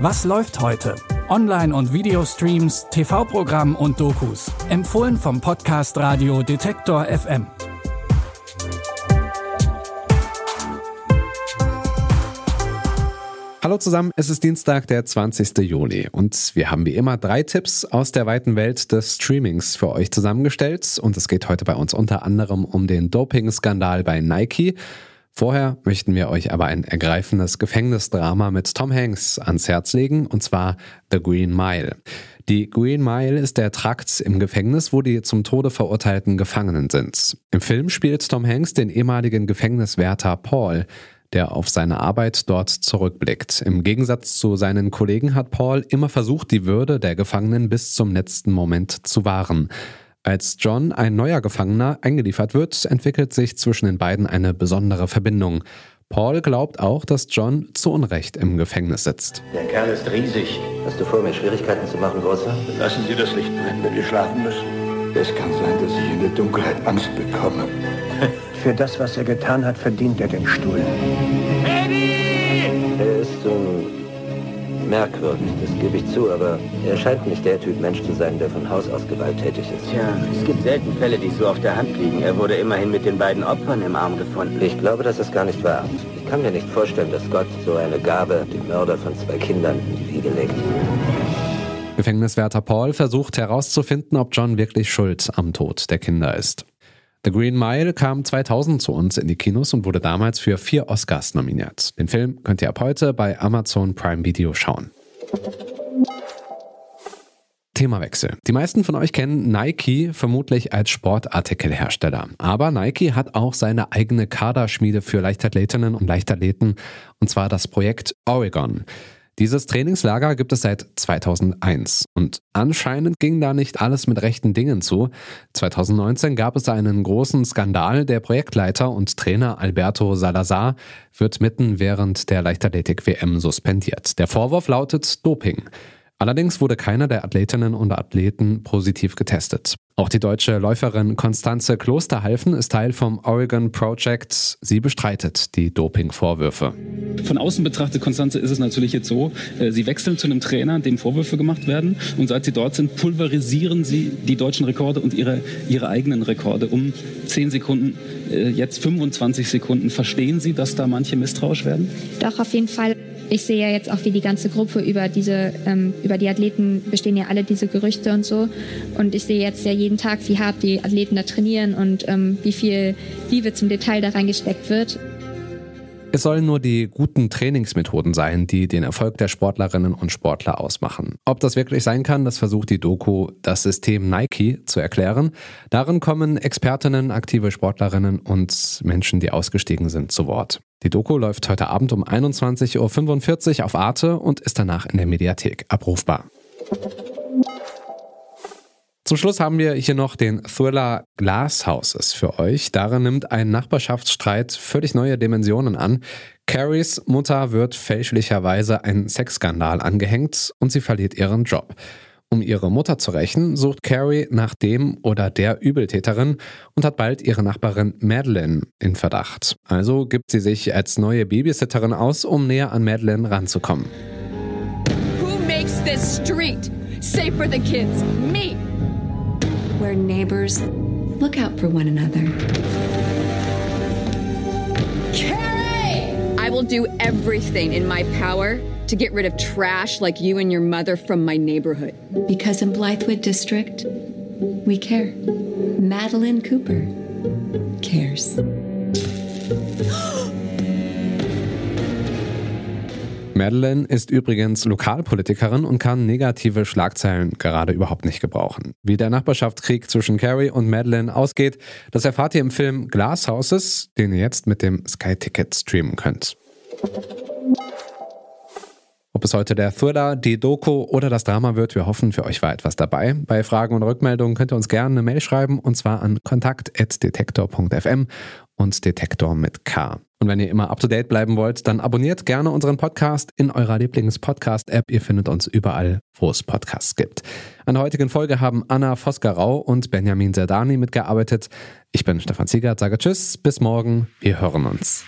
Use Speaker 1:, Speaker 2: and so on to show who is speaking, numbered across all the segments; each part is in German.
Speaker 1: Was läuft heute? Online- und Videostreams, TV-Programm und Dokus. Empfohlen vom Podcast Radio Detektor FM.
Speaker 2: Hallo zusammen, es ist Dienstag, der 20. Juli und wir haben wie immer drei Tipps aus der weiten Welt des Streamings für euch zusammengestellt und es geht heute bei uns unter anderem um den Doping-Skandal bei Nike. Vorher möchten wir euch aber ein ergreifendes Gefängnisdrama mit Tom Hanks ans Herz legen und zwar The Green Mile. Die Green Mile ist der Trakt im Gefängnis, wo die zum Tode verurteilten Gefangenen sind. Im Film spielt Tom Hanks den ehemaligen Gefängniswärter Paul der auf seine Arbeit dort zurückblickt. Im Gegensatz zu seinen Kollegen hat Paul immer versucht, die Würde der Gefangenen bis zum letzten Moment zu wahren. Als John, ein neuer Gefangener, eingeliefert wird, entwickelt sich zwischen den beiden eine besondere Verbindung. Paul glaubt auch, dass John zu Unrecht im Gefängnis sitzt.
Speaker 3: Der Kerl ist riesig.
Speaker 4: Hast du vor, mir Schwierigkeiten zu machen, Großer?
Speaker 3: Lassen Sie das Licht brennen, wenn wir schlafen müssen.
Speaker 5: Es kann sein, dass ich in der Dunkelheit Angst bekomme.
Speaker 6: Für das, was er getan hat, verdient er den Stuhl.
Speaker 4: Merkwürdig, das gebe ich zu, aber er scheint nicht der Typ Mensch zu sein, der von Haus aus gewalttätig ist.
Speaker 7: Tja, es gibt selten Fälle, die so auf der Hand liegen. Er wurde immerhin mit den beiden Opfern im Arm gefunden.
Speaker 4: Ich glaube, das ist gar nicht wahr. Ich kann mir nicht vorstellen, dass Gott so eine Gabe dem Mörder von zwei Kindern in die Wiege legt.
Speaker 2: Gefängniswärter Paul versucht herauszufinden, ob John wirklich schuld am Tod der Kinder ist. The Green Mile kam 2000 zu uns in die Kinos und wurde damals für vier Oscars nominiert. Den Film könnt ihr ab heute bei Amazon Prime Video schauen. Themawechsel. Die meisten von euch kennen Nike vermutlich als Sportartikelhersteller. Aber Nike hat auch seine eigene Kaderschmiede für Leichtathletinnen und Leichtathleten, und zwar das Projekt Oregon. Dieses Trainingslager gibt es seit 2001 und anscheinend ging da nicht alles mit rechten Dingen zu. 2019 gab es einen großen Skandal. Der Projektleiter und Trainer Alberto Salazar wird mitten während der Leichtathletik-WM suspendiert. Der Vorwurf lautet Doping. Allerdings wurde keiner der Athletinnen und Athleten positiv getestet. Auch die deutsche Läuferin Konstanze Klosterhalfen ist Teil vom Oregon Project. Sie bestreitet die Doping-Vorwürfe.
Speaker 8: Von außen betrachtet, Konstanze, ist es natürlich jetzt so, äh, sie wechseln zu einem Trainer, dem Vorwürfe gemacht werden. Und seit sie dort sind, pulverisieren sie die deutschen Rekorde und ihre, ihre eigenen Rekorde um 10 Sekunden, äh, jetzt 25 Sekunden. Verstehen Sie, dass da manche misstrauisch werden?
Speaker 9: Doch, auf jeden Fall ich sehe ja jetzt auch, wie die ganze Gruppe über diese, ähm, über die Athleten bestehen ja alle diese Gerüchte und so. Und ich sehe jetzt ja jeden Tag, wie hart die Athleten da trainieren und ähm, wie viel Liebe zum Detail da reingesteckt wird.
Speaker 2: Es sollen nur die guten Trainingsmethoden sein, die den Erfolg der Sportlerinnen und Sportler ausmachen. Ob das wirklich sein kann, das versucht die Doku Das System Nike zu erklären. Darin kommen Expertinnen, aktive Sportlerinnen und Menschen, die ausgestiegen sind, zu Wort. Die Doku läuft heute Abend um 21.45 Uhr auf Arte und ist danach in der Mediathek abrufbar. Zum Schluss haben wir hier noch den Thriller Glass Houses für euch. Darin nimmt ein Nachbarschaftsstreit völlig neue Dimensionen an. Carries Mutter wird fälschlicherweise ein Sexskandal angehängt und sie verliert ihren Job. Um ihre Mutter zu rächen, sucht Carrie nach dem oder der Übeltäterin und hat bald ihre Nachbarin Madeline in Verdacht. Also gibt sie sich als neue Babysitterin aus, um näher an Madeline ranzukommen.
Speaker 10: Who makes this street safe for the kids? Me!
Speaker 11: We're neighbors. Look out for one another.
Speaker 10: Carrie! I will do everything in my power to get rid of trash like you and your mother from my neighborhood.
Speaker 11: Because in Blythewood District, we care. Madeline Cooper cares.
Speaker 2: Madeline ist übrigens Lokalpolitikerin und kann negative Schlagzeilen gerade überhaupt nicht gebrauchen. Wie der Nachbarschaftskrieg zwischen Carrie und Madeline ausgeht, das erfahrt ihr im Film Glass Houses, den ihr jetzt mit dem Sky Ticket streamen könnt. Ob es heute der Thriller, die Doku oder das Drama wird, wir hoffen, für euch war etwas dabei. Bei Fragen und Rückmeldungen könnt ihr uns gerne eine Mail schreiben und zwar an kontakt.detektor.fm und Detektor mit K. Und wenn ihr immer up to date bleiben wollt, dann abonniert gerne unseren Podcast in eurer Lieblings-Podcast-App. Ihr findet uns überall, wo es Podcasts gibt. An der heutigen Folge haben Anna Vosgerau und Benjamin Zerdani mitgearbeitet. Ich bin Stefan Ziegert, sage Tschüss, bis morgen, wir hören uns.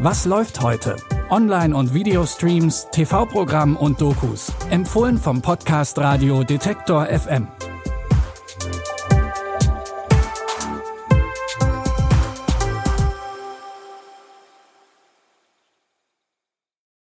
Speaker 1: Was läuft heute? Online- und Videostreams, TV-Programm und Dokus. Empfohlen vom Podcast Radio Detektor FM.